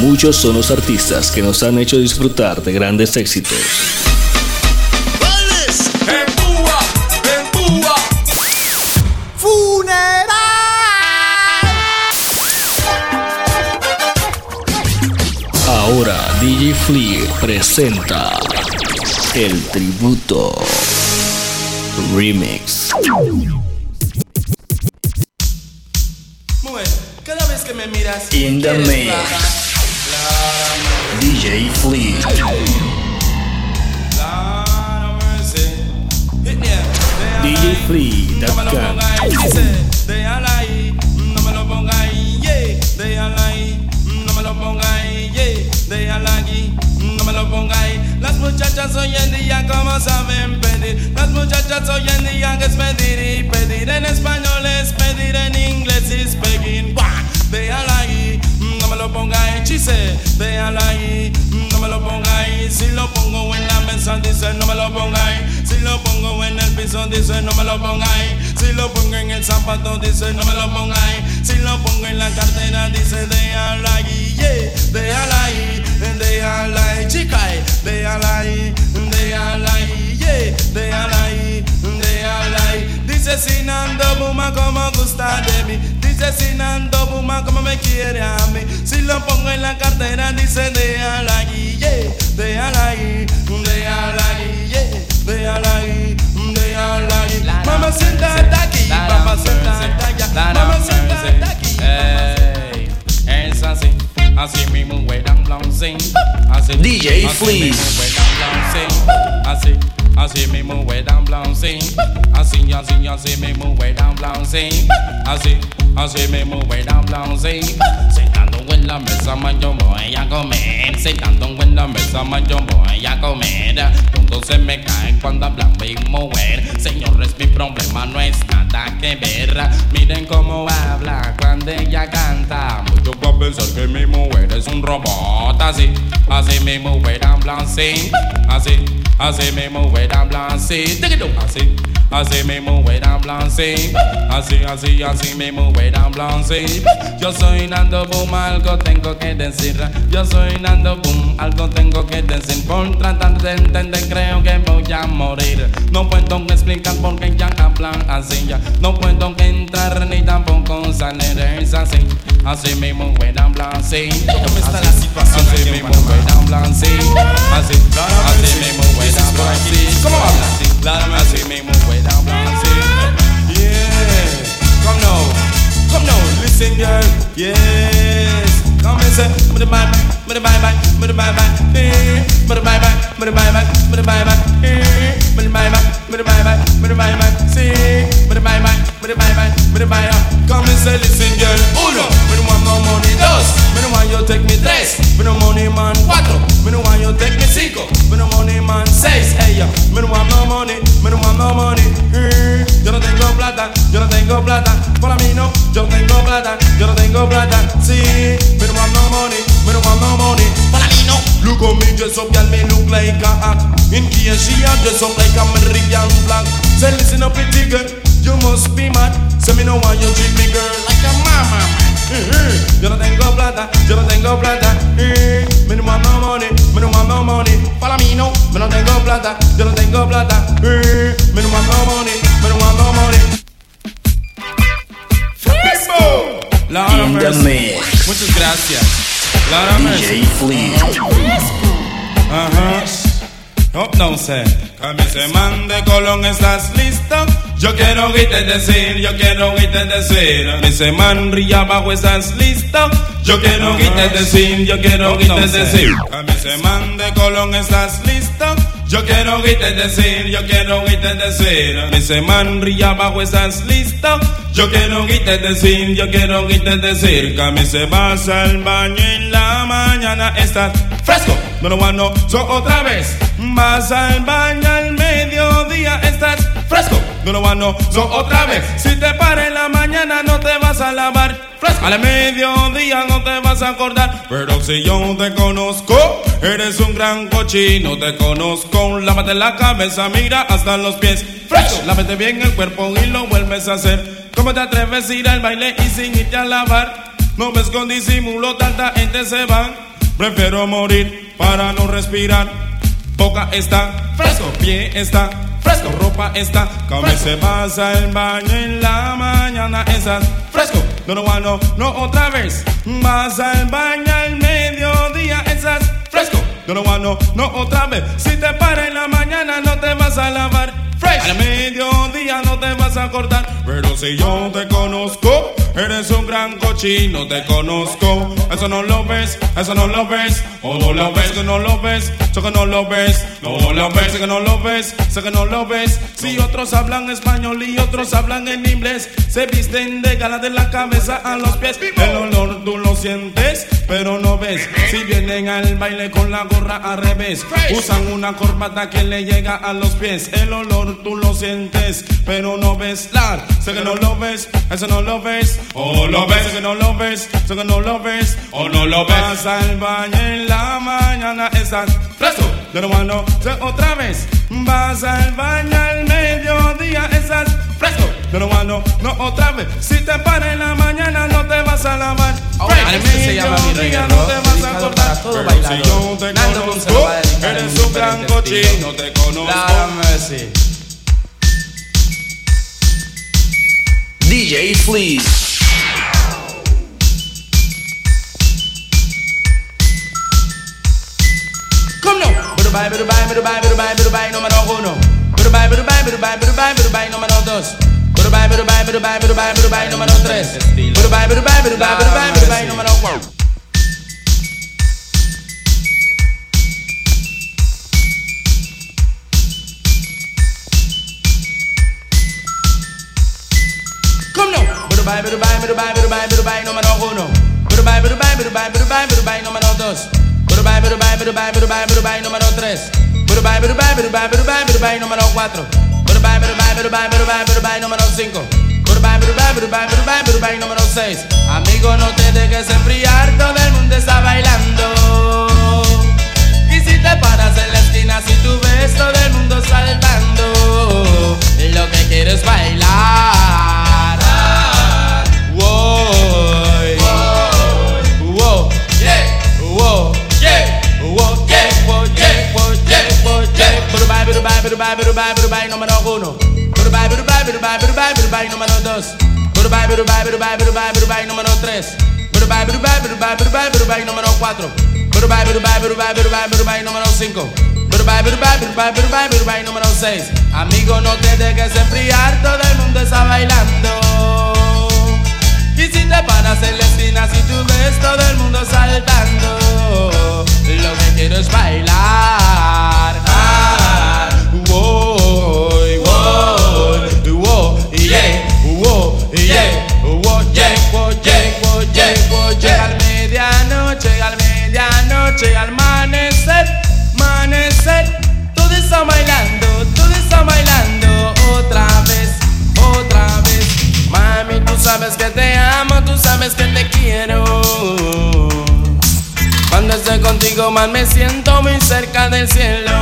Muchos son los artistas que nos han hecho disfrutar de grandes éxitos. Ahora DJ Flea presenta el tributo remix. cada vez que me miras, In the mix. DJ Flea. DJFlea.com Déjala ahí, no me lo ponga ahí, yeah. Déjala ahí, no me lo ponga ahí, yeah. Déjala aquí, no me lo ponga. Las muchachas hoy en día como saben pedir. Las muchachas hoy en día que es pedir y pedir en español es pedir en inglés es begging. Déjala ahí, no me lo ponga chise. Déjala ahí, no me lo ponga. Si lo pongo en la mesa dice no me lo ponga ahí. Si lo pongo en el piso dice no me lo ponga. Si lo pongo en el zapato dice no me lo ponga. Si lo pongo en la cartera dice déjala ahí, yeah. Déjala ahí, déjala ahí, chica. eh. Déjala ahí, déjala ahí, yeah. Déjala ahí, déjala ahí. Dice Sinando Buma como gusta de mí. Dice Buma como me quiere a mí. Si lo pongo en la cartera dice déjala ahí, yeah. Déjala ahí, déjala ahí, yeah. Déjala ahí, déjala ahí. Mamá siéntate aquí, mamá siéntate allá. Mamá siéntate aquí. Ey, es así, así mismo huedan blouncing. Así, DJ así Flea. mismo huedan blouncing. Así, así mismo huedan blouncing. Así, así, así mismo huedan blouncing. Así, así mismo huedan blouncing. Sentando en la mesa, man, yo voy a comer. Sentando en la mesa, man, yo voy a comer. Puntos se me caen cuando hablan y mover. Señores, mi problema no es nada que ver. Miren cómo habla cuando ella canta. Muchos van a pensar que mi mujer es un robot. Así, así mi mujer habla así. Así, así mi mujer habla así. Así, así mi mujer habla así. Así, así, así mi mujer habla así. Yo soy Nando Boom, algo tengo que decir. Yo soy Nando Boom, algo tengo que decir. Por tratar de entender, creo que voy a morir. No puedo explicar por qué ya hablan así. Ya. No puedo entrar ni tampoco salir. Es así, así mi mujer habla así. ¿Cómo está la situación Así aquí en mi Panamá? mujer habla así. Así, así mi mujer habla así. ¿Cómo habla? Claramente. Así mi mujer habla así. Yeah, come now, come now, listen, girl. Yes, come and say, bye bye, bye bye, bye bye, bye bye, eh, bye bye, bye bye, bye bye, bye bye, eh, bye bye, bye bye, bye bye, bye, see, bye bye, bye bye, bye bye, come and say, listen, girl. Uno, me no want no money. Dos, me no want you take me tres, me no money man. Cuatro, me no want you take me cinco, me no money man. Seis, ella, me no want no money, me no want no money. Eh, Yo no tengo plata, yo no tengo plata. Para mí no, yo tengo plata, yo no tengo plata. Sí, me no want no money, me no want no money. Para mí no. Look on me, dress up, y'all me look like a act. In case she a dress up like American flag. Say listen up, pretty girl, you must be mad. Say me no want you treat me girl Camisa man de Colón, ¿estás listo? Yo quiero oírte decir, yo quiero oírte decir. Camisa man ría abajo, ¿estás listo? Yo quiero oírte decir, yo quiero oírte decir. Camisa man de Colón, ¿estás listo? Yo quiero oírte decir, yo quiero oírte decir. Camisa man ría abajo, ¿estás listo? Yo quiero oírte decir, yo quiero oírte decir. Camisa vas al baño en la mañana, estás fresco. No lo no, so otra vez. Vas al baño al mediodía, estás fresco. No lo no, so otra vez. Si te pares la mañana, no te vas a lavar. Fresco. Al mediodía no te vas a acordar. Pero si yo te conozco, eres un gran cochino. Te conozco, lávate la cabeza, mira hasta los pies. Fresco. Lávate bien el cuerpo y lo vuelves a hacer. ¿Cómo te atreves a ir al baile y sin irte a lavar? No ves con disimulo, tanta gente se va. Prefiero morir para no respirar. Boca está fresco, pie está fresco, ropa está. Come se pasa el baño en la mañana, esas fresco. No, no, no, no, otra vez. Vas al baño al mediodía, esas fresco. No, no, no, no, otra vez. Si te para en la mañana, no te vas a lavar. Al mediodía no te vas a cortar, pero si yo te conozco, eres un gran cochino, te conozco. Eso no lo ves, eso no lo ves, o no lo ves, que no lo ves, eso que no lo ves, no lo ves, que no lo ves, sé que no lo ves. Si otros hablan español y otros hablan en inglés, se visten de gala de la cabeza a los pies. El olor tú lo sientes, pero no ves. Si vienen al baile con la gorra al revés, usan una corbata que le llega a los pies. El olor tú lo sientes, pero no ves la. Sé que no lo ves, eso no lo ves. O lo ves, que no lo ves, sé que no lo ves. O no lo ves. Vas al baño en la mañana, estás. De lo malo, otra vez. Vas al baño al mediodía, estás. De lo malo, no otra vez. Si te paras en la mañana, no te vas a lavar. Ahora, este se llama mi reggae, no te vas a cortar. Pero bailador. si yo te Nando conozco, eres un gran cochino, te conozco. Mercy. DJ Fleece. Bye, bye, bye, bye, bye, bye, bye, bye, no man uno. Bye, bye, bye, bye, bye, bye, bye, no man dos. Bye, bye, bye, bye, bye, bye, bye, no man tres. Bye, bye, bye, bye, bye, bye, no man cuatro. Bye, bye, bye, bye, bye, bye, bye, no man uno. Bye, bye, bye, bye, bye, bye, no man dos. Dubai, Dubai, Dubai, Dubai, número tres. Dubai, Dubai, Dubai, Dubai, Dubai, número cuatro. Dubai, Dubai, Dubai, Dubai, Dubai, número cinco. Dubai, Dubai, Dubai, Dubai, Dubai, número seis. Amigo, no te dejes enfriar, todo el mundo está bailando. Y si te paras en la esquina, si tú ves todo el mundo saltando, lo que quiero Número tres. Dubai, Dubai, Dubai, Dubai, Dubai, número cuatro. Dubai, Dubai, Dubai, Dubai, Dubai, número cinco. Dubai, Dubai, Dubai, Dubai, Dubai, número seis. Amigo, no te dejes enfriar, todo el mundo está bailando. Y si te paras en la esquina, si tú ves todo el mundo saltando, lo que quiero es bailar. Ah, woy, woy, amanecer, todos están bailando, todos están bailando otra vez, otra vez. Mami, tú sabes que te amo, tú sabes que te quiero. Cuando estoy contigo, más me siento muy cerca del cielo.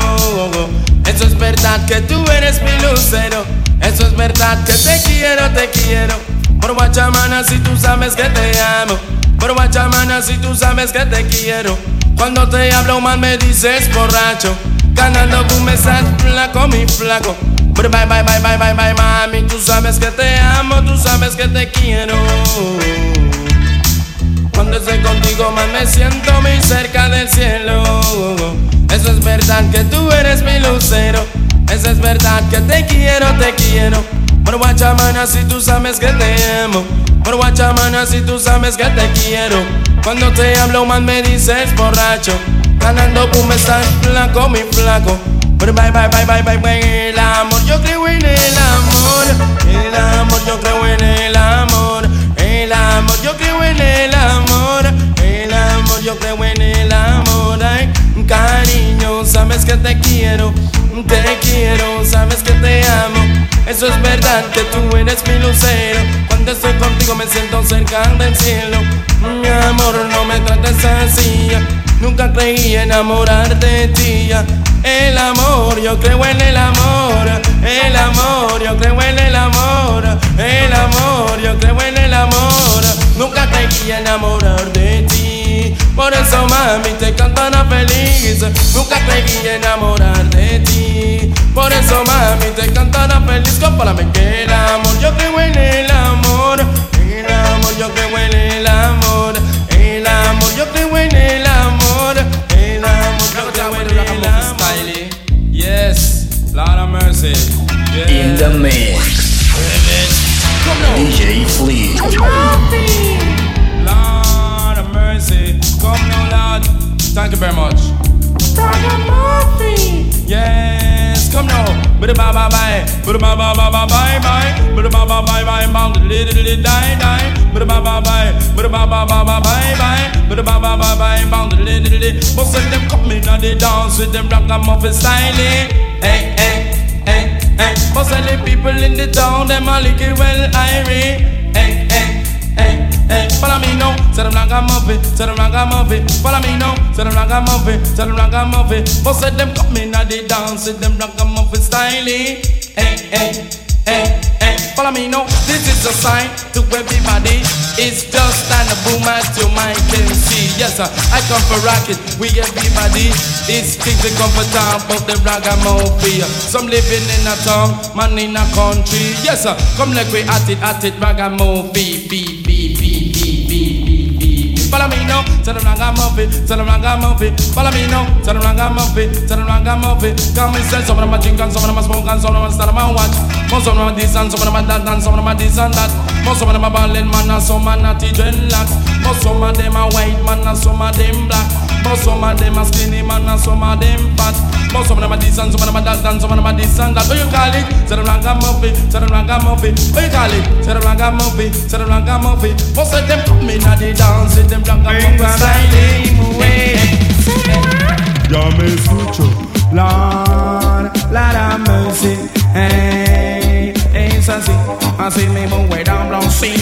Eso es verdad que tú eres mi lucero. Eso es verdad que te quiero, te quiero. Por Guachamana, si tú sabes que te amo. Por Guachamana, si tú sabes que te quiero. Cuando te hablo mal me dices borracho. Ganando tú me estás flaco, mi flaco. Bye, bye, bye, bye, bye, bye, mami. Tú sabes que te amo, tú sabes que te quiero. Cuando estoy contigo más me siento muy cerca del cielo. Eso es verdad que tú eres mi lucero. Eso es verdad que te quiero, te quiero. Por Guachamana si tú sabes que te amo. Por Guachamana si tú sabes que te quiero. Cuando te hablo más me dices borracho. Ganando pum estás flaco, mi flaco. Pero bye, bye, bye, bye, bye, bye. El amor, yo creo en el amor. El amor, yo creo en el amor. El amor, yo creo en el amor. El amor, yo creo en el amor. Ay, cariño, sabes que te quiero. Te quiero, sabes que te amo. Eso es verdad que tú eres mi lucero. Cuando estoy contigo me siento cerca del cielo. Mi amor, no me trates así. Nunca creí enamorar de ti. El amor, yo creo en el amor. El amor, yo creo en el amor. El amor, yo creo en el amor. nunca creí enamorar de ti. Por eso mami te cantana feliz, nunca creí enamorar de ti. Por eso mami te cantana feliz, compárame que el amor, yo creo en el amor, el amor, yo creo en el amor, el amor, yo creo en el amor, el amor, yo creo en el amor. Yes, Lord of mercy. In the mix. DJ Flea. Come now, Lord. Thank you very much. Yes, come now. Bada ba ba bye. Bada ba ba ba ba bye bye. Bada ba ba bye bye. Bound li li li die die. Ba ba bye. Ba ba ba ba bye bye. Bada ba ba ba bye. Bound li li li. But send them come in and they dance with them ragamuffin style. Hey hey hey hey. But send the people in the town them a lick well irie. Hey hey hey hey. Follow me now. Tell them i'm ragamuffin. Tell them i'm ragamuffin. Follow me now. Tell them i'm ragamuffin. Tell them ragamuffin. But send them come in and they dance with them i'm ragamuffin style. Hey hey hey hey. Follow me now. This is a sign to everybody. It's just an a boom as your mind can see. Yes, sir. I come for rocket. We everybody. It's things that come for town, but the ragamuffin. Some living in a town, man in a country. Yes, sir. Come like we at it, at it, ragamuffin. Be, Follow me now, tell them ragamuffin, tell them ragamuffin. Follow me now, tell them ragamuffin, tell them ragamuffin. Come and say some of them a drink and some of them a smoke and some of them a stand and watch. Most of them a this and some of them a that and some of them a this and that. Most of them a ballin' man and some a natty dreadlocks. Most of them a white man and some of them black. Most some of them a skinny man and some of them fat. Most of them a this and some of them a that and some of them a this and that. What you call it? Tell them ragamuffin, tell them ragamuffin. What you call it? Tell them ragamuffin, tell them ragamuffin. Most of them come in and they dance with them ragamuffin style. Yo me escucho, Lord, Lord have mercy. Hey, es así, así mismo, way down, down, sí.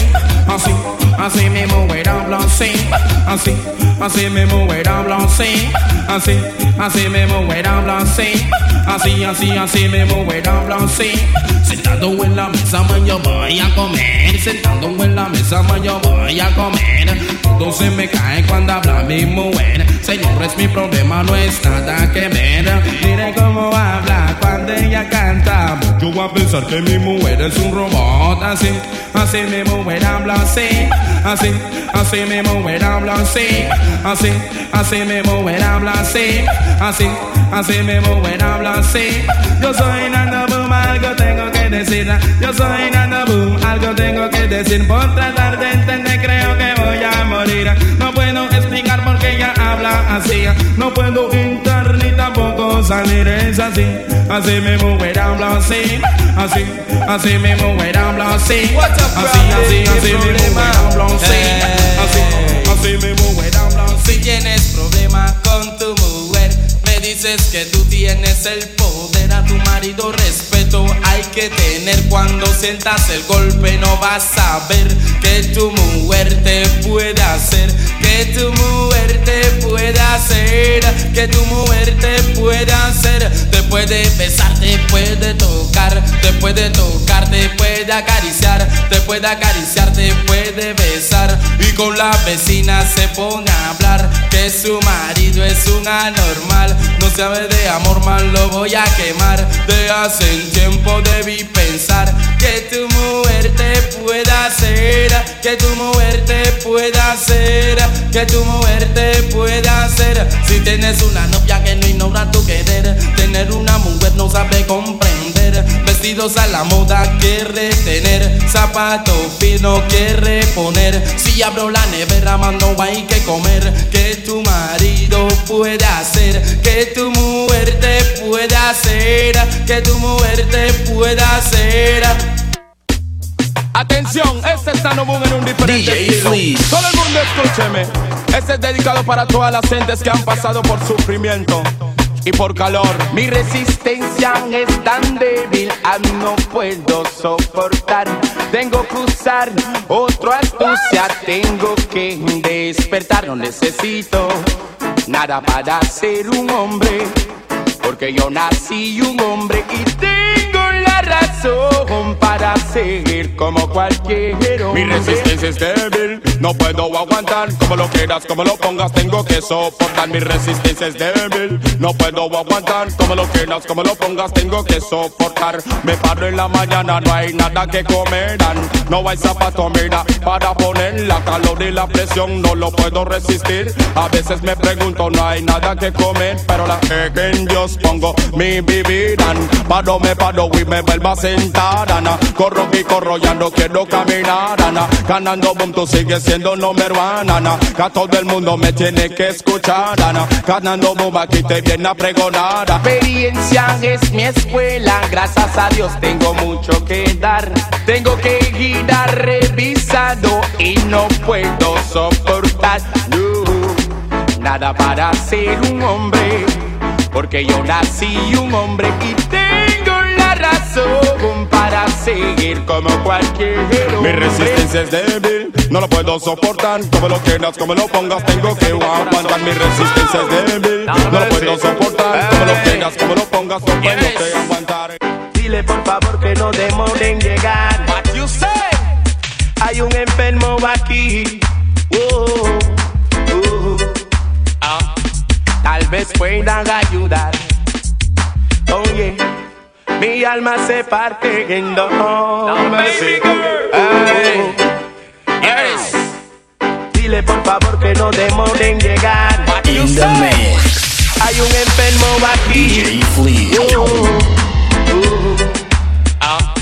Así, así mismo, way down, down, sí. Así, así mismo, way down, down, sí. Así, así mismo, way down, down, sí. Así, así, así mismo, way down, down, sí. Sentado en la mesa, man, yo voy a comer. Sentado en la mesa, man, yo voy a comer. Todo se me cae cuando habla mi mujer. Señores, mi problema no es nada que ver. Mire cómo habla cuando ella canta. Yo voy a pensar que mi mujer es un robot. Así, así mi mujer habla así. Así, así mi mujer habla así. Así, así mi mujer habla así. Así, así mi mujer habla así. Yo soy Nando Boom, algo tengo que decir. Yo soy Nando Boom, algo tengo que decir. Por tratar de entender, creo que voy a morir. No puedo así. No puedo entrar ni tampoco salir. Es así, así mi mujer habla así. Así, así mi mujer habla así. Así, así, así mi mujer Problema. habla así. Así, así mi mujer habla así. Si tienes problema con tu mujer, me dices que tú tienes el poder a tu marido. Respeto hay que tener cuando sientas el golpe. No vas a ver que tu mujer te puede hacer, que tu mujer te puede hacer, que tu mujer te puede hacer. Te puede besar, te puede tocar, te puede tocar, te puede acariciar, te puede acariciar, te puede besar. Y con la vecina se pone a hablar que su marido es un anormal. No sabe de amor, mal lo voy a quemar. De hace tiempo debí pensar que tu mujer te puede hacer, que tu mujer te puede hacer, que tu mujer te puede hacer. Si tienes una novia que no ignora tu querer, tener una mujer no sabe comprender. Vestidos a la moda quiere tener, zapato fino quiere poner. Si abro la nevera, mando hay que comer. Que tu marido puede hacer, que tu mujer te puede hacer, que tu mujer te puede hacer. Atención, este es Boom en un diferente DJ estilo. Todo el mundo escúcheme. Este es dedicado para todas las gentes que han pasado por sufrimiento y por calor. Mi resistencia es tan débil, aún no puedo soportar. Tengo que usar otra astucia, tengo que despertar. No necesito nada para ser un hombre, porque yo nací un hombre y tengo la razón para seguir como cualquier Mi resistencia es débil, no puedo aguantar. Como lo quieras, como lo pongas, tengo que soportar. Mi resistencia es débil, no puedo aguantar. Como lo quieras, como lo pongas, tengo que soportar. Me paro en la mañana, no hay nada que comerán. No hay zapato, mira, para poner la calor y la presión, no lo puedo resistir. A veces me pregunto, no hay nada que comer, pero la que en Dios pongo mi bebida. Paro, me paro y me vuelvo a sentar, Ana. Corro y corro, ya no quiero caminar, Ana. Ganando boom, tú sigues siendo número uno, Ana. Que a todo el mundo me tiene que escuchar, Ana. Ganando boom, aquí te viene a pregonar. experiencia es mi escuela, gracias a Dios tengo mucho que dar. Tengo que girar revisado y no puedo soportar no, nada para ser un hombre, porque yo nací un hombre y tengo la razón para seguir como cualquier hombre. Mi resistencia es débil, no lo puedo soportar. Como lo quieras, como lo pongas, tengo que aguantar. Mi resistencia es débil, no lo puedo soportar. Como lo quieras, como lo pongas, no tengo que aguantar. Dile por favor que no demoren llegar. What you say? Hay un enfermo aquí. Oh, oh, ah. Tal vez puedan ayudar. Oye, mi alma se parte en dos. baby girl. Ay. Yes. Dile por favor que no demoren llegar. In the mix, Hay un enfermo aquí. DJ Flea. Oh, oh, ah.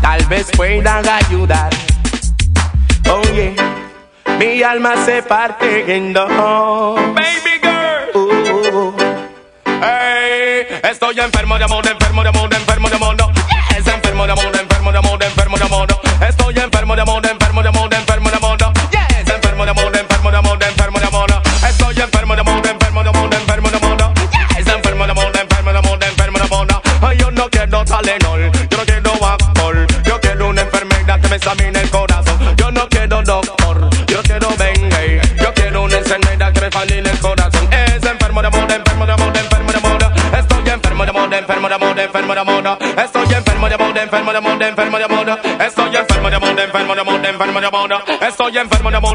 Tal vez puedan ayudar. Oye, mi alma se parte en dos. Baby estoy enfermo de amor, enfermo de amor, enfermo de amor. amor, enfermo de amor, enfermo de amor, enfermo de amor. Estoy enfermo de amor, enfermo de amor, enfermo de amor. Estoy enfermo de amor,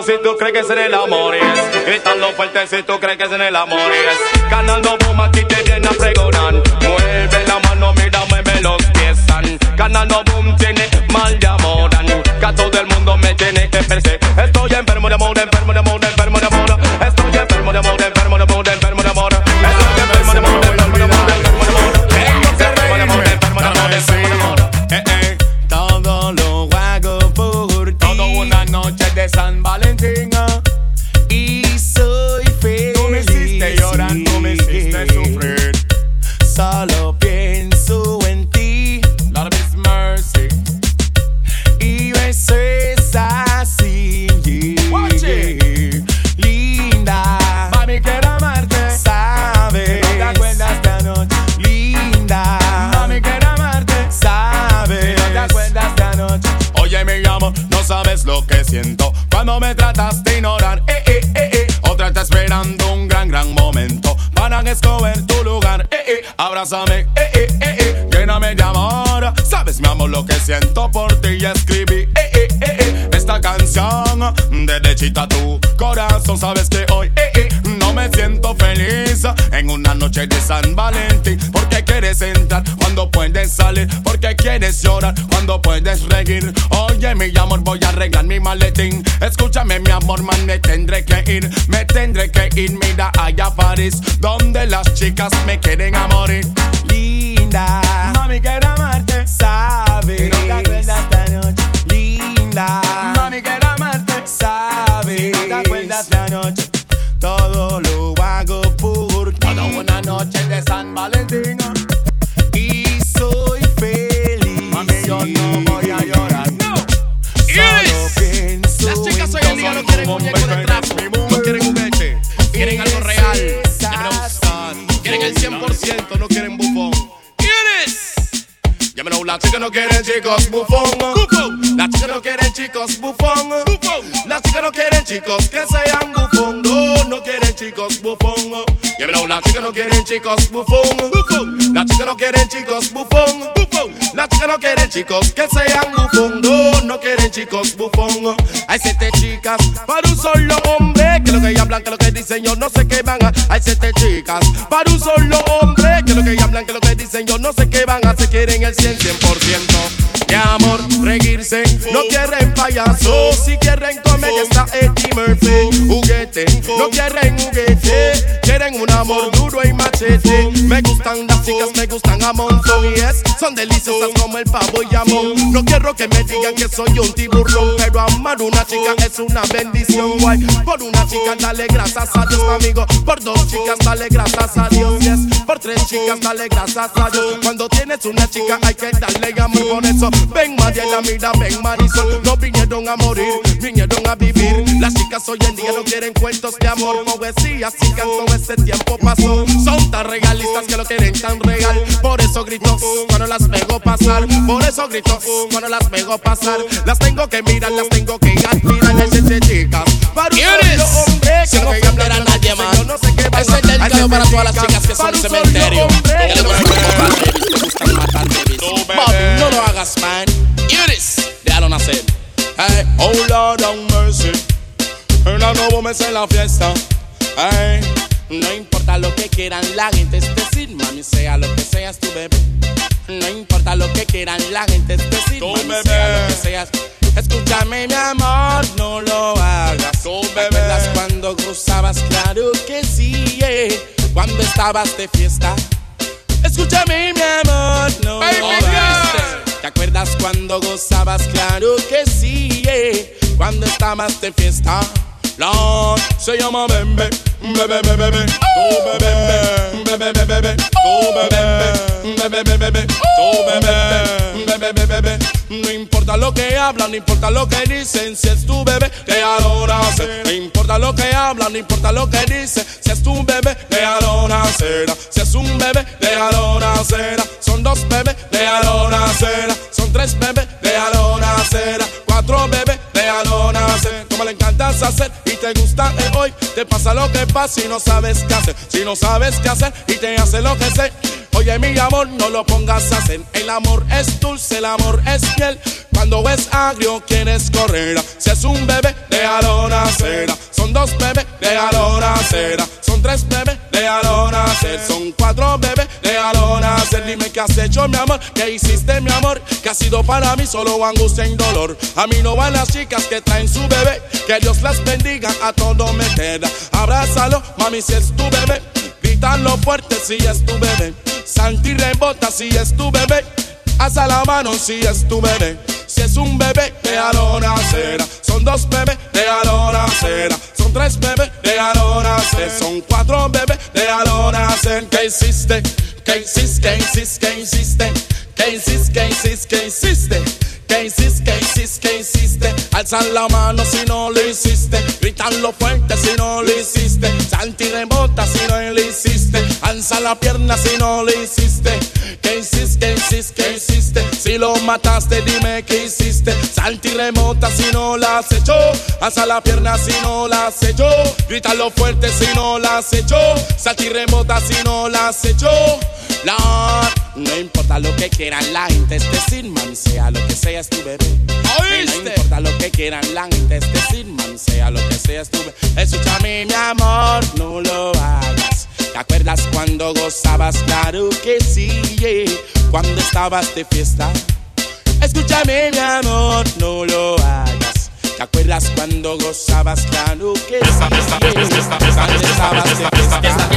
Si tú crees que es en el amor es Gritando fuerte si tú crees que es en el amor es Ganando boom aquí te viene a pregonar Mueve la mano, mira, mueve los pies san. Ganando boom tiene mal de amor. Que a todo el mundo me tiene que perseguir Estoy enfermo de amor, enfermo Oye, mi amor, voy a arreglar mi maletín. Escúchame, mi amor, man, me tendré que ir. Me tendré que ir, mira, allá a París. Donde las chicas me quieren a. chicas no quieren chicos que sean bufón. No, no quieren chicos bufón. Las chicas no quieren chicos bufón. Las chicas no quieren chicos bufón. Las chicas no quieren chicos que sean bufón. No, no quieren chicos bufón. Hay siete chicas para un solo hombre. Que lo que hablan, que lo que dicen, yo no sé qué van a. Hay siete chicas para un solo hombre. Que lo que hablan, que lo que dicen, yo no sé qué van a. Se quieren el 100, 100%. De amor, reírse, no quieren payaso. Si quieren comer, está Eddie Murphy. Juguete, no quieren juguete. Quieren un amor duro y machete. Me gustan las chicas, me gustan a montón. Y es, son deliciosas como el pavo y jamón. No quiero que me digan que soy un tiburón. Pero amar una chica es una bendición. Guay. Por una chica, dale gracias a Dios, amigo. Por dos chicas, dale gracias a Dios. Yes. Por tres chicas, dale gracias a Dios. Cuando tienes una chica, hay que darle amor por eso. Ven Mariela, mira, ven Marisol. No vinieron a morir, vinieron a. Las chicas hoy en día no quieren cuentos de amor, poesía, sin canto ese tiempo pasó. Son tan regalistas que lo quieren tan real. Por eso grito cuando las veo pasar. Por eso grito cuando las veo pasar. Las tengo que mirar, las tengo que admirar. Las chicas. Para un hombre Sin ofender a nadie más. No sé qué Ese es dedicado para todas las chicas que son cementerio. Que le gustan matar babies, no lo hagas, man. Iris, déjalo nacer. Hey, oh Lord have mercy. Una nuevo mes en la fiesta. Hey. No importa lo que quieran la gente es decir, mami, sea lo que seas tu bebé. No importa lo que quieran la gente es decir, Tu mami, bebé. sea lo que seas. Escúchame, mi amor, no lo hagas. Tu ¿Te bebé. acuerdas cuando cruzabas? Claro que sí, eh. Cuando estabas de fiesta. Escúchame, mi amor, no Baby lo hagas. ¿Te acuerdas cuando gozabas? Claro que sí, eh. Cuando estabas de fiesta. Lord se llama Bembe, bebe, bebe, bebe, bebé, bebe, bebe, bebe, bebe, bebe, bebe, tu bebé, bebe, bebe, bebe. No importa lo que hablan, no importa lo que dicen, si es tu bebé, te adora hacer. No importa lo que hablan, no importa lo que dicen, si es tu bebé, te adora hacer. Si es un bebé, te adora hacer. Son dos bebés, te adora hacer. Son tres bebés, te adora hacer. Cuatro bebés. Hacer y te gusta el hoy, te pasa lo que pasa y no sabes qué hacer. Si no sabes qué hacer y te hace lo que sé. Oye, mi amor, no lo pongas a hacer. El amor es dulce, el amor es miel. Cuando es agrio, quieres correr. Si es un bebé, déjalo nacer. Son dos bebés, déjalo nacer. Son tres bebés, déjalo nacer. Son cuatro bebés, déjalo nacer. Dime qué has hecho, mi amor. ¿Qué hiciste, mi amor? Que ha sido para mí solo angustia y dolor. A mí no van las chicas que traen su bebé. Que Dios las bendiga, a todo me queda. Abrázalo, mami, si es tu bebé. Grítalo fuerte si es tu bebé. Salta y rebota si es tu bebé. Alza la mano si es tu bebé. Es un bebé, déjalo nacer. Son dos bebés, déjalo nacer. Son tres bebés, déjalo nacer. Son cuatro bebés, déjalo nacer. ¿Qué hiciste? ¿Qué hiciste? ¿Qué hiciste? ¿Qué hiciste? ¿Qué hiciste? ¿Qué hiciste? ¿Qué hiciste? ¿Qué hiciste? ¿Qué hiciste? ¿Qué hiciste? Alzan la mano si no lo hiciste. Gritanlo fuerte si no lo hiciste. Salta y rebota si no lo hiciste. Alza la pierna si no lo hiciste. ¿Qué hiciste? ¿Qué hiciste? ¿Qué hiciste? Si lo mataste, dime qué hiciste. Salta y remota si no la has hecho. Alza la pierna si no la has hecho. Grítalo fuerte si no la has hecho. Salta y remota si no la has hecho. No importa lo que quieran la gente es decir, mami, sea lo que seas No importa lo que quieran la gente es decir, sea lo que seas tu bebé. Escúchame, mi amor, no lo hagas. ¿Te acuerdas cuando gozabas? Claro que sí, yeah. cuando estabas de fiesta. Escúchame, mi amor, no lo hagas. ¿Te acuerdas cuando gozabas? Claro que sí, yeah. cuando estabas de fiesta.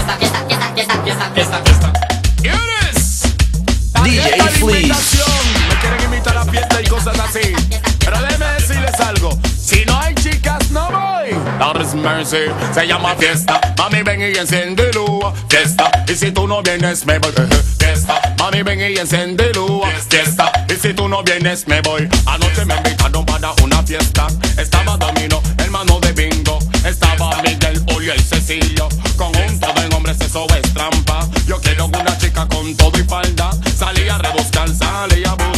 DJ Esta Fleece. Quieren invitar a fiesta y cosas así. Pero déjeme decirles algo. Si no hay chicas, no voy. Lord mercy, se llama fiesta. Mami, ven y enciéndelo. Fiesta. Y si tú no vienes, me voy. Fiesta. Mami, ven y enciéndelo. Fiesta. Y si tú no vienes, me voy. Anoche me invitaron para una fiesta. Estaba Domino, hermano de Bingo. Estaba Miguel, Julio y Cecilio. Conjunto de hombres, eso es trampa. Yo quiero una chica con todo y falda. Salí a rebuscar, salí a buscar.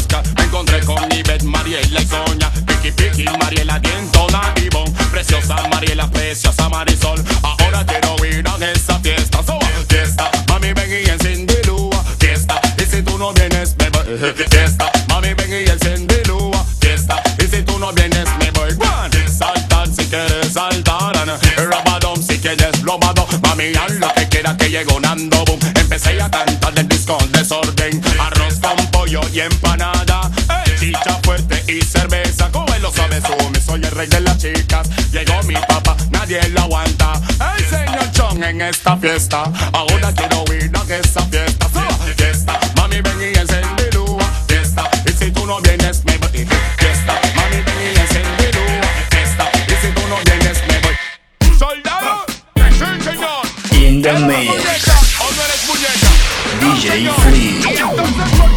Piki, Mariela, Dientona y Bon, Preciosa Mariela, Preciosa Marisol. Ahora quiero ir a esa fiesta, so, fiesta. Mami, ven y encendilúa, fiesta. Y si tú no vienes, me voy, fiesta. Mami, ven y encendilúa, fiesta. Y si tú no vienes, me voy, run. Saltar si quieres saltar, rabadón si quieres lobado. Mami, lo que quiera que llego Nando Boom. Empecé a cantar del disco desorden, arroz con pollo y empanada. Chicha fuerte y cerveza, como soy el rey de las chicas. Llegó mi papá, nadie lo aguanta. El señor Chong en esta fiesta. Ahora quiero ir a esa fiesta. sí, Fiesta, mami, ven y encendilúa. Fiesta, y si tú no vienes, me voy. Fiesta, mami, ven y encendilúa. Fiesta, y si tú no vienes, me voy. ¡Soldado! ¡Sí, señor! In the ¿Eres mix. muñeca o no eres muñeca? No, DJ señor.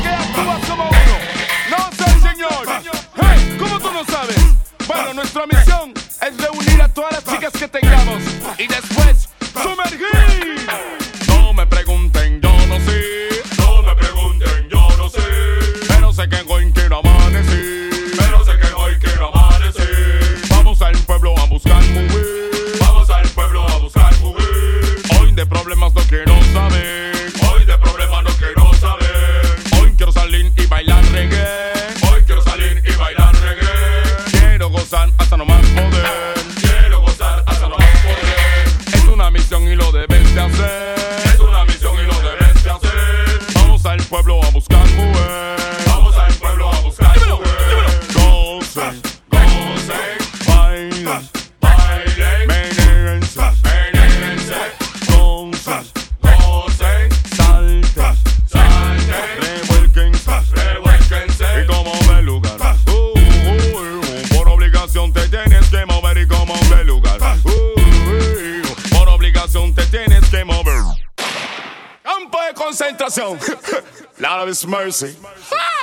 His mercy.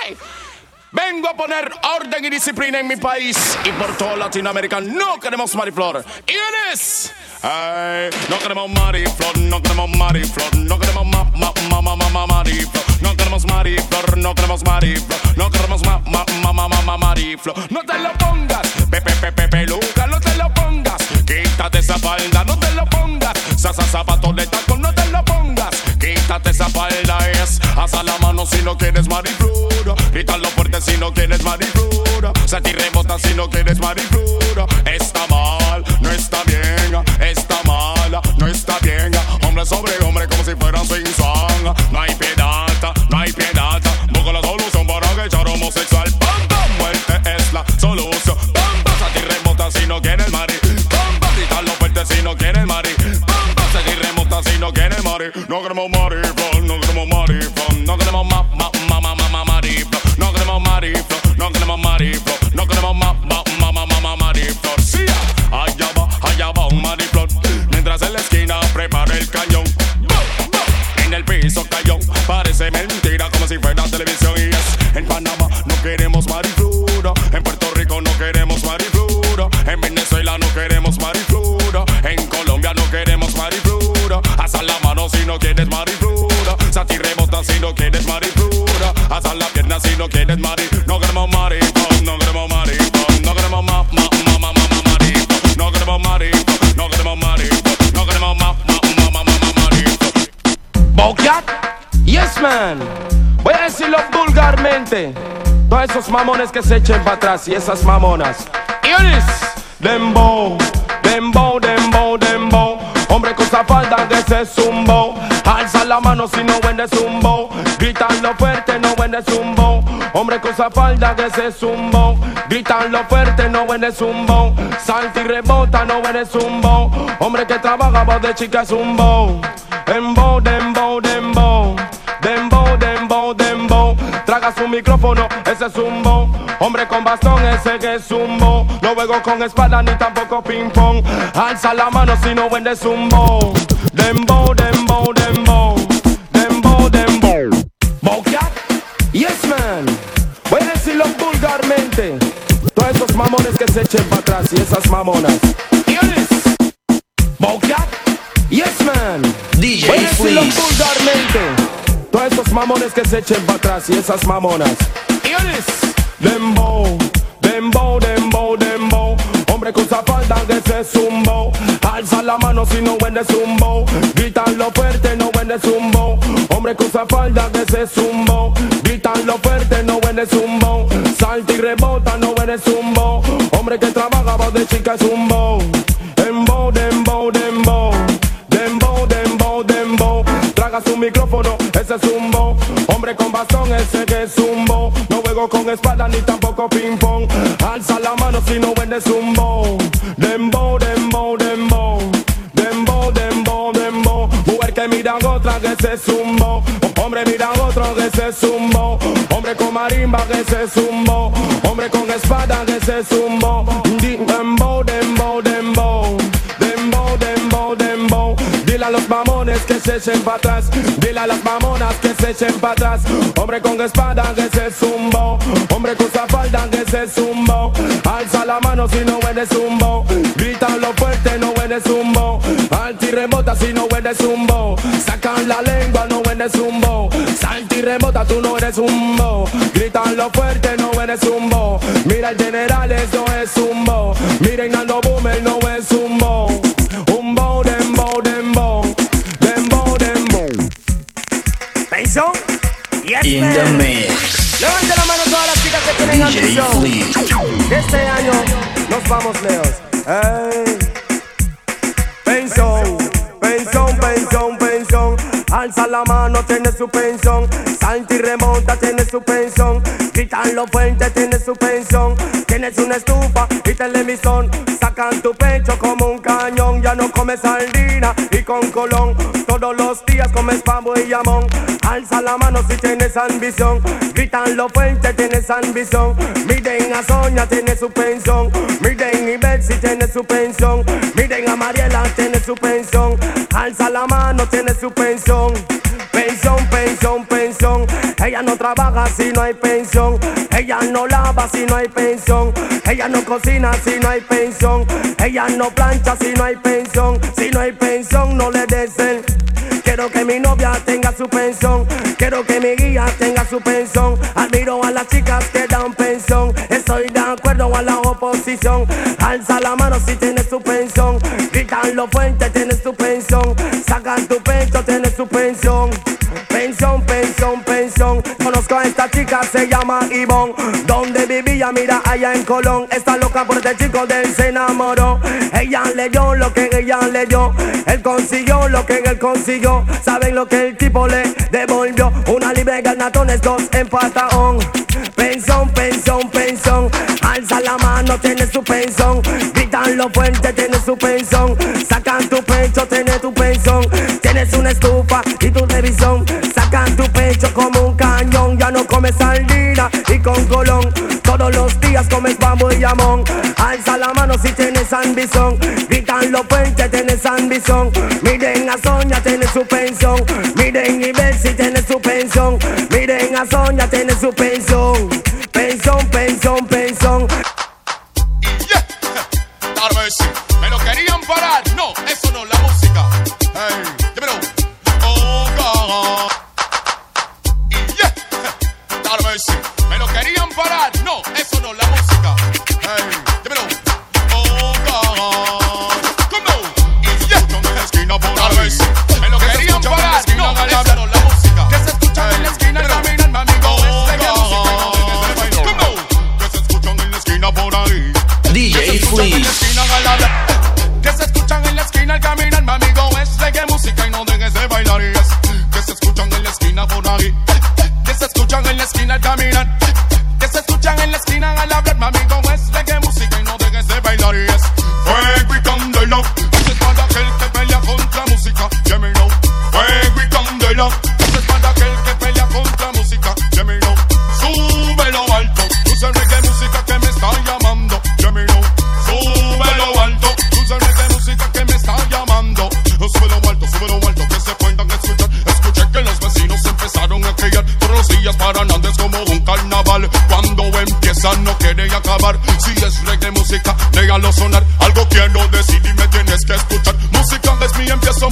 Ay. Vengo a poner orden y disciplina en mi país y por toda Latinoamérica. No queremos mariflor. ¿Y es? Ay, no queremos mariflor, no queremos mariflor, no queremos ma, ma, ma, ma, ma, ma, mariflor. No queremos mariflor, no queremos mariflor, no queremos ma, ma, ma, ma, ma, ma, mariflor. No te lo pongas, pepe, pepe, peluca, no te lo pongas. Quítate esa falda, no te lo pongas. Sasa zapato de taco, no. Quítate esa falda, es. Haz la mano si no quieres mariflor. Grítalo fuerte si no quieres mariflor. Sati rebota si no quieres mariflor. Está mal, no está bien. Está mal, no está bien. Hombre sobre hombre Esos mamones que se echen para atrás y esas mamonas. Iris, dembow, dembow, dembow, dembow. Hombre con esa falda que se zumbo. Alza la mano si no vende zumbo. Gritando fuerte, no vende zumbo. Hombre con esa falda que se zumbo. Gritando fuerte, no vende zumbo. Salta y rebota, no vende zumbo. Hombre que trabaja voz de chica zumbo. Dembow, dembow. Su micrófono, ese es zumbo. Hombre con bastón, ese que es zumbo. No juego con espada ni tampoco ping pong. Alza la mano si no vende zumbo. Dembow, dembow, dembow. Dembow, dembow. Bocat, yes man. Voy a decirlo vulgarmente. Todos esos mamones que se echen para atrás y esas mamonas. Iris, Bocat, yes man. DJ Voy a decirlo vulgarmente. Todos esos mamones que se echen para atrás y esas mamonas. Iris, dembow, dembow, dembow, dembow. Hombre con falda que se zumbo. Alza la mano si no vende zumbo. lo fuerte, no vende zumbo. Hombre con falda que se zumbo. lo fuerte, no vende zumbo. Salta y rebota, no vende zumbo. Hombre que trabaja, voz de chica zumbo. Dembow, dembow, dembow. Dembow, dembow, dembow. Traga su micrófono, ese zumbo. Hombre con bastón, ese que es zumbo con espada ni tampoco ping pong. Alza la mano si no vende zumbo. Dembo, dembo, dembo. Dembo, dembo, dembo. Mujer que miran otra que se zumbo. Hombre miran otro que se zumbo. Hombre con marimba que se zumbo. Hombre con espada que se zumbo. Que se echen para atrás. Dile a las mamonas que se echen para atrás. Hombre con espada que se zumbo. Hombre con falda que se zumbo. Alza la mano si no huele zumbo. Grita lo fuerte, no huele zumbo. Alta y rebota si no huele zumbo. Sacan la lengua, no huele zumbo. Salta y rebota, tú no eres zumbo. Gritan lo fuerte, no huele zumbo. Mira el general, eso es zumbo. Miren los boomer, no es zumbo. In the mix. Levante la mano todas las chicas que tienen ambición. Este año nos vamos lejos. Hey. Pensión, pensión, pensión. Alza la mano, tiene su pensión. Salta y remonta, tiene su pensión. Gritan los fuentes, tiene su pensión. Tienes una estufa y televisor. Sacan tu pecho como un cañón. Ya no comes sardina y con colón. Todos los días comes pavo y jamón. Alza la mano si tienes ambición. Gritan los fuentes, tienes ambición. Miren a Sonia, tiene su pensión. Miren y si tiene su pensión. Miren a Mariela, tiene su pensión. Alza la mano, tiene su pensión. Pensión, pensión, pensión. Ella no trabaja si no hay pensión. Ella no lava si no hay pensión. Ella no cocina si no hay pensión. Ella no plancha si no hay pensión. Si no hay pensión, no le desen. Quiero que mi novia tenga su pensión. Quiero que mi guía tenga su pensión. Admiro a las chicas que dan pensión. Estoy de acuerdo a la oposición. Alza la mano si tienes su pensión. Gritan los fuentes, tienes su pensión. Sacan tu pecho, tienes su pensión. Pensión, pensión, pensión. Conozco a esta chica, se llama Ivonne. Donde vivía, mira, allá en Colón. Está loca por este chico de él se enamoró. Ella leyó lo que ella leyó. Él consiguió lo que él consiguió. Saben lo que el tipo le devolvió. Una libre ganatones, dos en mano, tiene su pensión. Gritan los fuertes, tiene su pensión. Sacan tu pecho, tiene tu pensión. Tienes una estufa y tu televisión. Sacan tu pecho como un cañón. Ya no comes sardina y con colón. Todos los días comes bambú y jamón. Alza la mano si tienes ambición. Gritan los puentes, tienes ambición. Miren a Sonia, tiene su pensión. Miren y ver si tiene su pensión.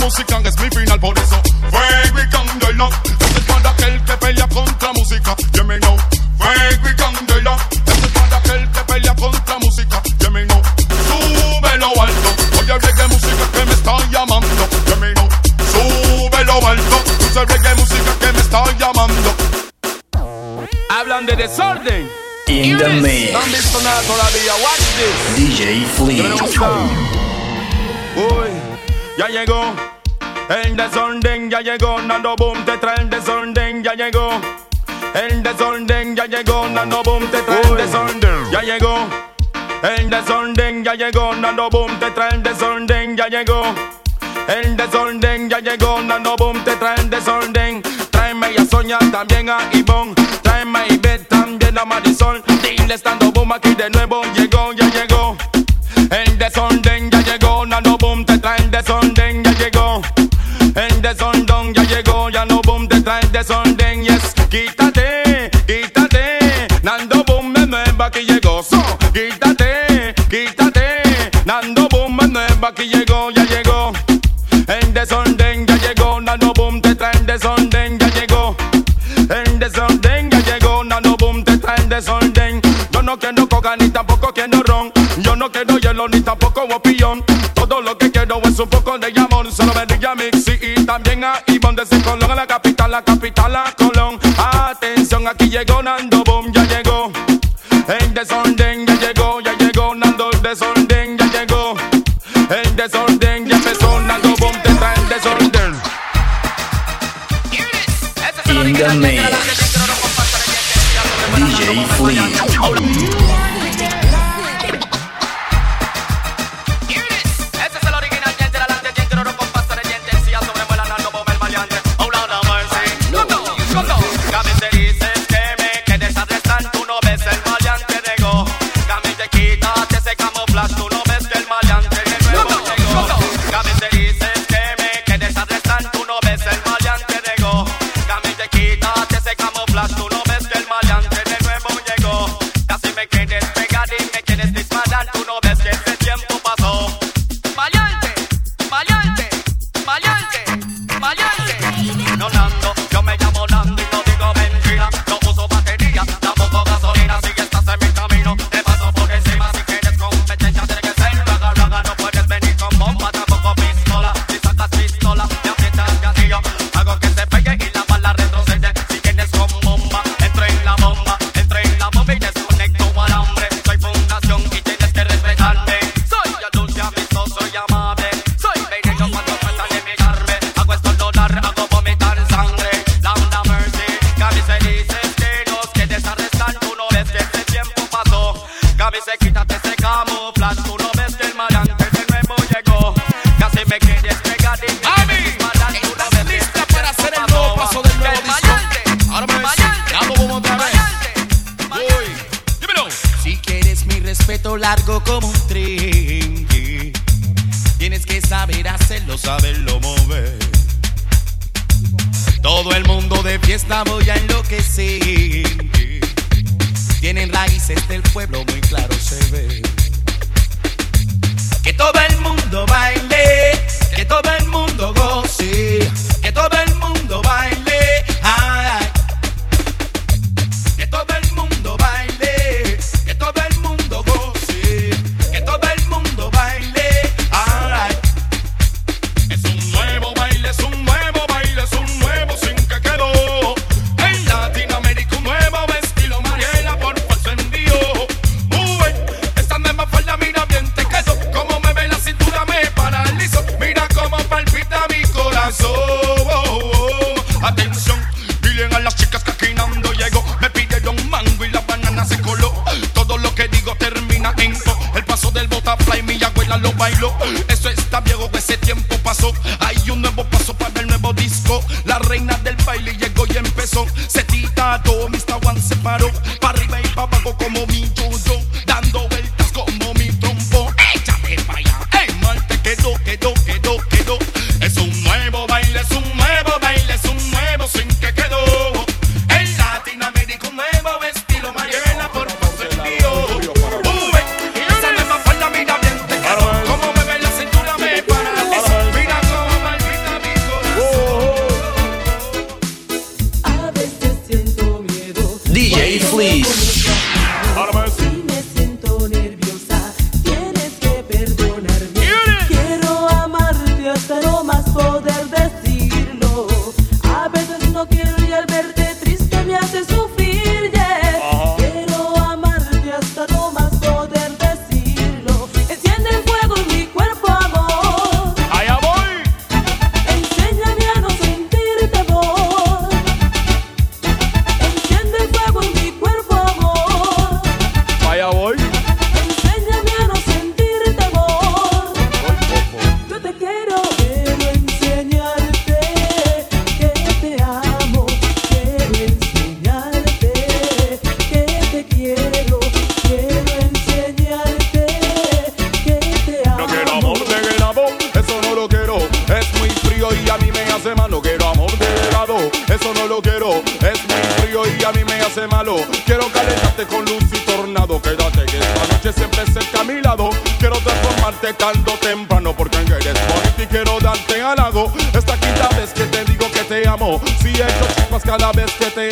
música es mi final, por eso fuego y candela. Este es para aquel que pelea contra música, ya me know. Fuego y candela. Este es para aquel que pelea contra música, ya me know. Súbelo alto, oye reggae música que me está llamando, ya me know. Súbelo alto, oye reggae música que me está llamando. Hablan de desorden. In the mix. No han visto nada todavía. Watch this. DJ Flynn. Uy, ya llegó. El desorden ya llegó, Nando Boom te trae el desorden, ya llegó. El desorden ya llegó, Nando Boom te trae el desorden, ya llegó. El desorden ya llegó, Nando Boom te trae el desorden, ya llegó. El desorden ya llegó, Nando Boom te trae el desorden. Tráeme a Sonia, también a Ivonne. Tráeme a Ivette, también a Marisol. Dile estando boom aquí de nuevo, llegó, ya llegó. El desorden ya llegó, Nando Boom te trae el desorden de sondón, ya llegó, ya no boom, detrás de sondén, yes. Quítate, quítate, Nando boom de nueva que llegó, so. Quítate, quítate, Nando boom de nueva que llegó, ya llegó. En de sondén, ya llegó, Nando boom, detrás de sondén, ya llegó. En de sondén, ya llegó, Nando boom, detrás de sondén. Yo no quiero coca ni tampoco quiero ron, yo no quiero hielo ni tampoco opinión es un poco de amor, solo me diga Mixi y también a Ivonne desde Colón a la capital, la capital a Colón. Atención, aquí llegó Nando Boom, ya llegó. El desorden ya llegó, ya llegó Nando desorden, ya llegó. El desorden ya empezó, Nando Boom te trae el desorden. In the mix. DJ Flea.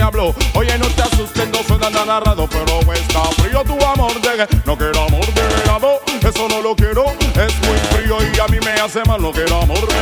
Oye, no te asustes, no suena nada raro, pero está frío tu amor de no quiero amor de verano. Eso no lo quiero, es muy frío y a mí me hace mal, no quiero amor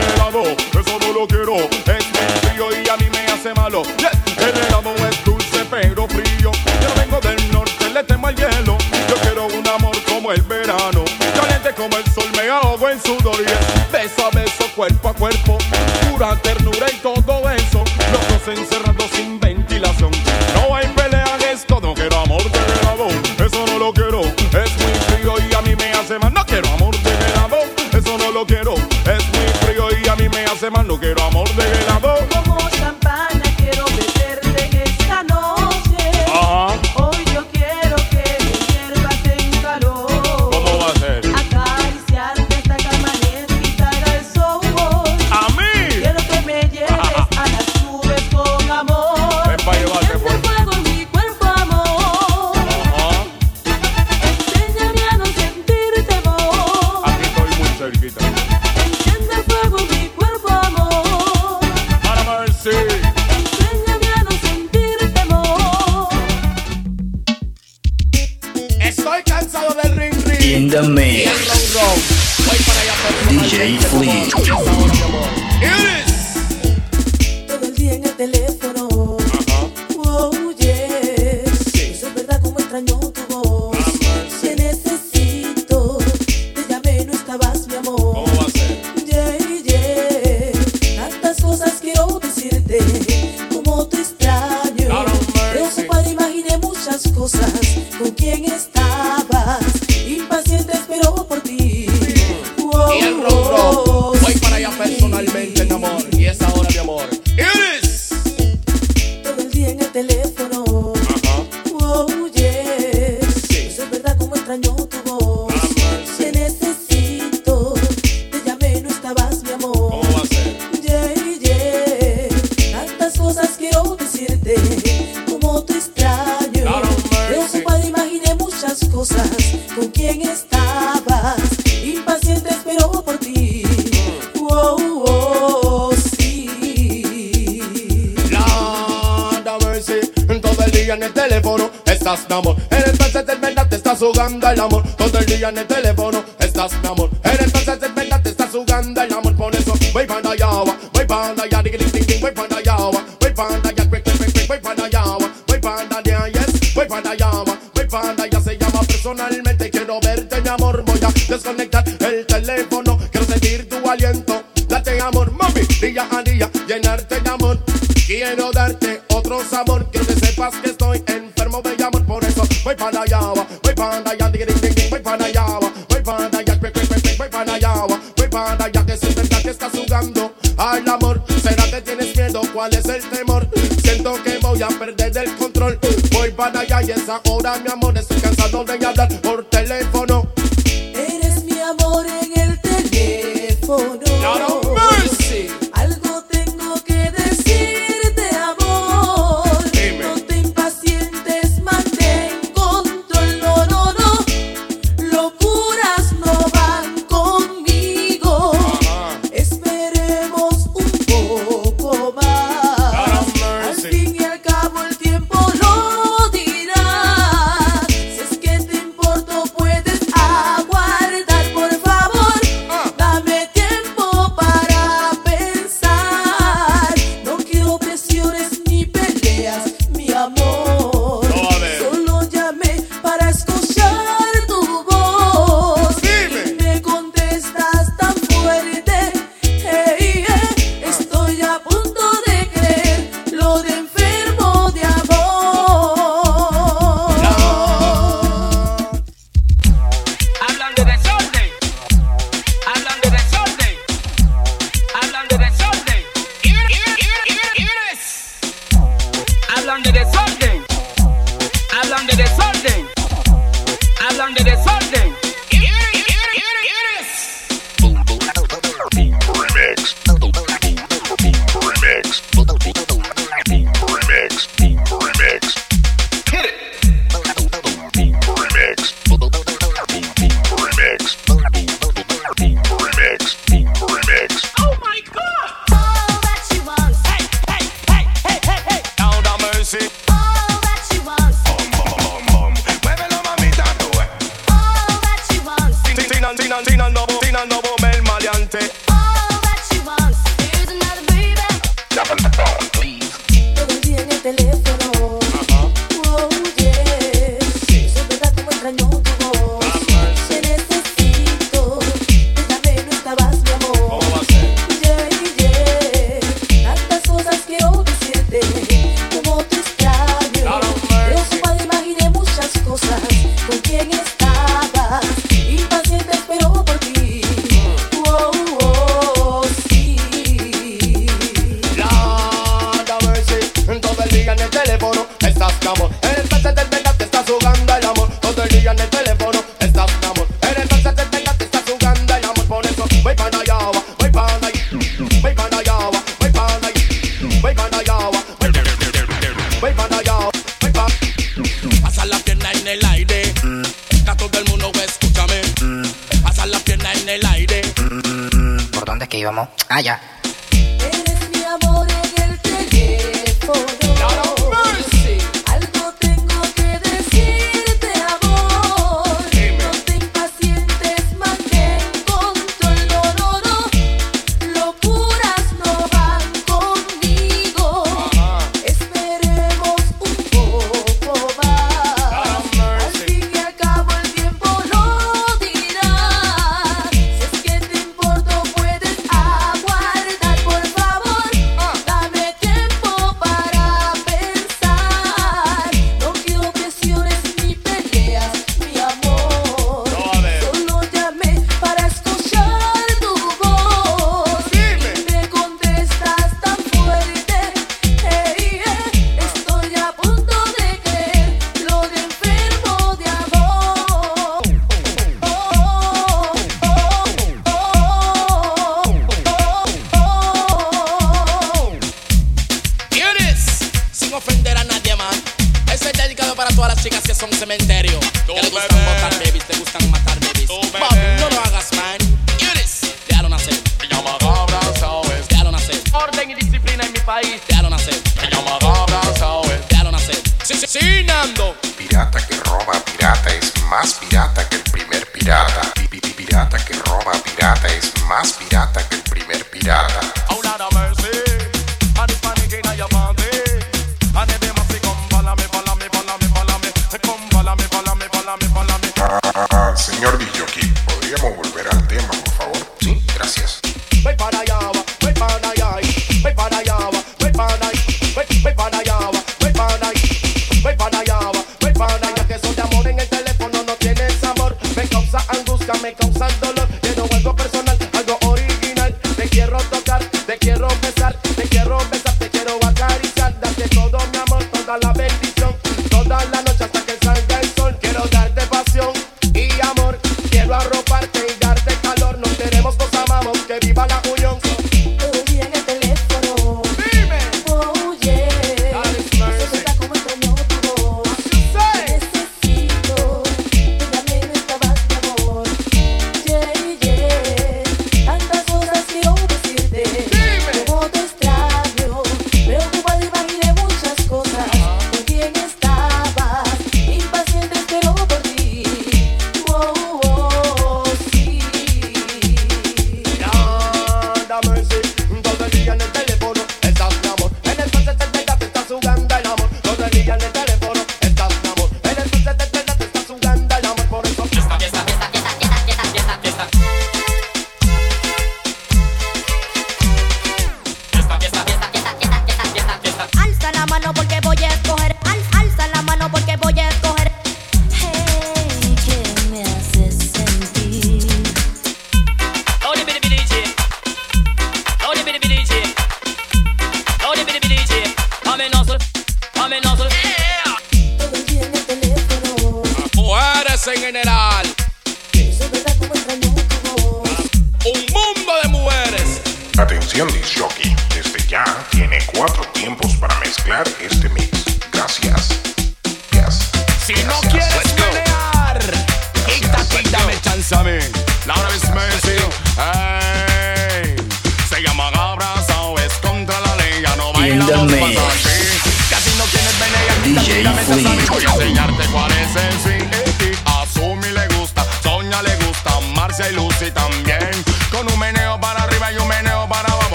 teléfono. Quiero sentir tu aliento, darte amor, mami, día a día, llenarte de amor. Quiero darte otro sabor, quiero que sepas que estoy enfermo de amor. Por eso voy para allá, voy para allá, ding, ding, ding, voy para allá, voy para allá, voy para allá, voy para allá, que si es que estás jugando al amor. ¿Será que tienes miedo? ¿Cuál es el temor? Siento que voy a perder el control. Voy para allá y esa hora, mi amor, estoy cansado de hablar.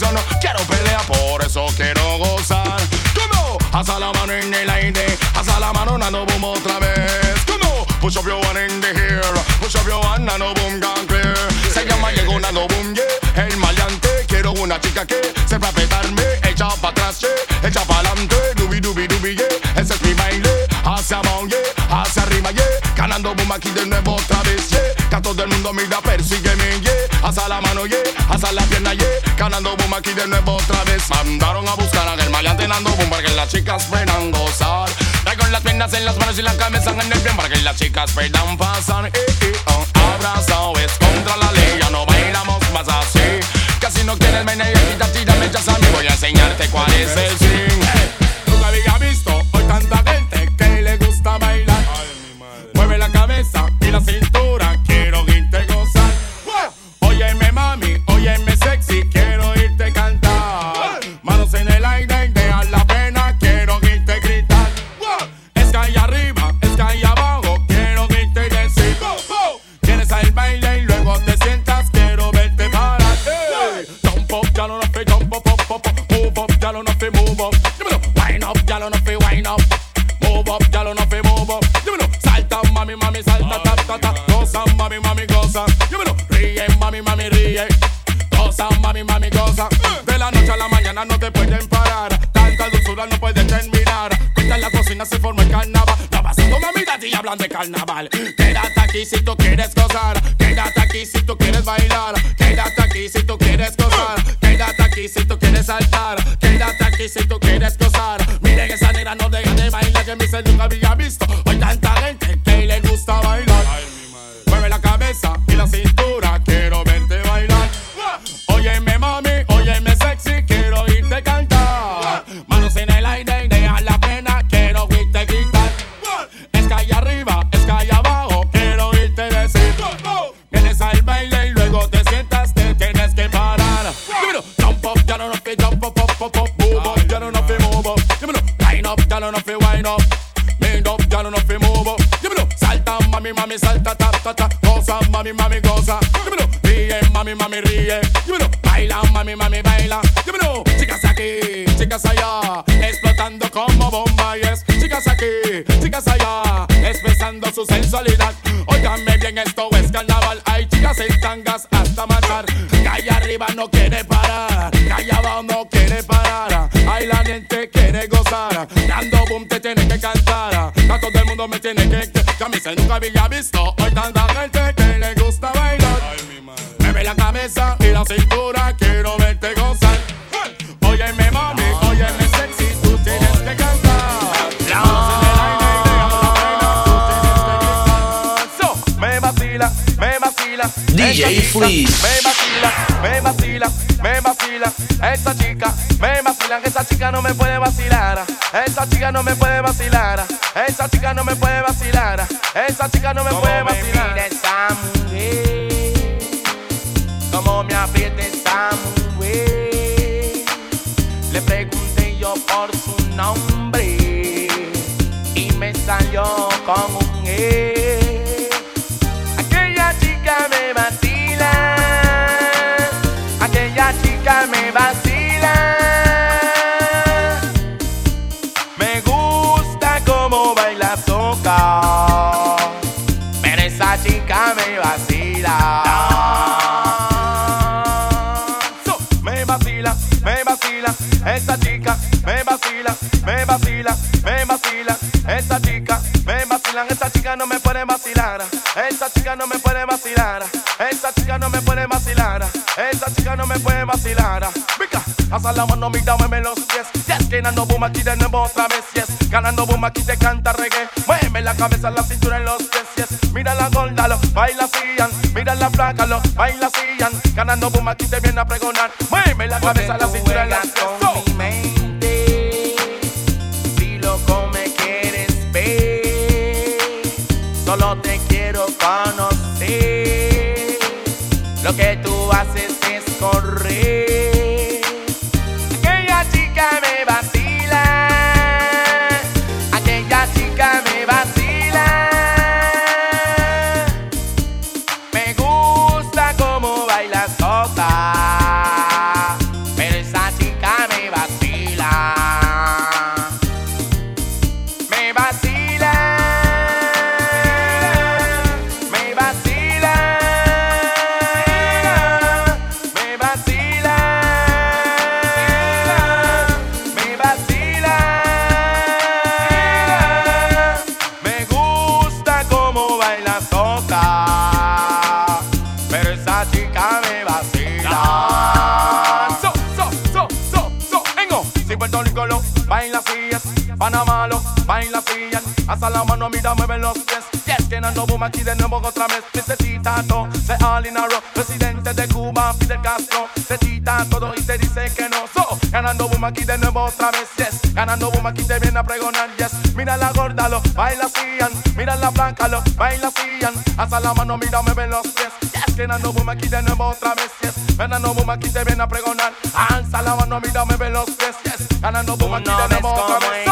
Yo no quiero pelea, por eso quiero gozar. ¿Cómo? Haz la mano en el aire, haz la mano, nano boom otra vez. ¿Cómo? Push up your one in the here, push up your one, nano boom gone clear. Se llama llegó nano boom, yeah, el maleante. Quiero una chica que sepa petarme, echa pa' atrás, yeah, echa pa' adelante. Dubi, dubi, dubi, yeah, ese es mi baile. Hacia abajo, yeah, hacia arriba, yeah. Ganando boom aquí de nuevo otra vez, yeah. Todo el mundo mira, persígueme, yeah. Haz la mano, yeah, haz la pierna, yeah. Ganando boom aquí de nuevo otra vez. Mandaron a buscar a el maleante dando boom para que las chicas puedan gozar. Traigo las piernas en las manos y la cabeza en el bien para que las chicas puedan pasar. Eh, eh, oh. Abrazado carnaval. Quédate aquí si tú quieres gozar. Quédate aquí si tú quieres bailar. Quédate aquí si tú quieres gozar. Quédate aquí si tú quieres saltar. Quédate aquí si tú quieres gozar. Miren esa negra no deja de bailar. Que mi ser nunca había visto. Hoy tanta gente que le gusta bailar. Mueve la cabeza y la cintura. Quiero verte gozar. Óyeme, mami, óyeme, sexy. Tú tienes que cantar. Me vacila, me vacila. DJ Esa chica Freeze. Me vacila, me vacila, me vacila. Esa chica, me vacila. Esa chica no me puede vacilar. Esa chica no me puede vacilar. Esa chica no me puede chica no me puede vacilar, esa chica no me puede vacilar, esa chica no me puede vacilar, esa chica no me puede vacilar. Mica, hasta la mano, mira, mueve los pies, yes, ganando boom aquí de nuevo otra vez, yes, ganando boom aquí te canta reggae, mueve la cabeza, la cintura en los pies, yes, mira la gorda, lo baila asían, mira la flaca, lo baila asían, ganando boom aquí te viene a pregonar, mueve la cabeza, la cintura en los pies, quiero es, Panamá lo baila es. Hasta la mano, mira, mueve los pies. Yes, que Nando Boom aquí de nuevo otra vez. Necesita todo, se alinaró. Presidente de Cuba, Fidel Castro. Necesita todo y te dice que no. So, ganando boom aquí de nuevo otra vez. Yes, ganando boom aquí te viene a pregonar. Yes, mira la gorda lo baila así. Mira la blanca lo baila así. Hasta la mano, mira, mueve los pies. Yes, que Nando Boom aquí de nuevo otra vez. Yes, ganando boom aquí te viene a pregonar. Alza la mano, mira, mueve los pies. Yes, ganando boom aquí de nuevo otra vez.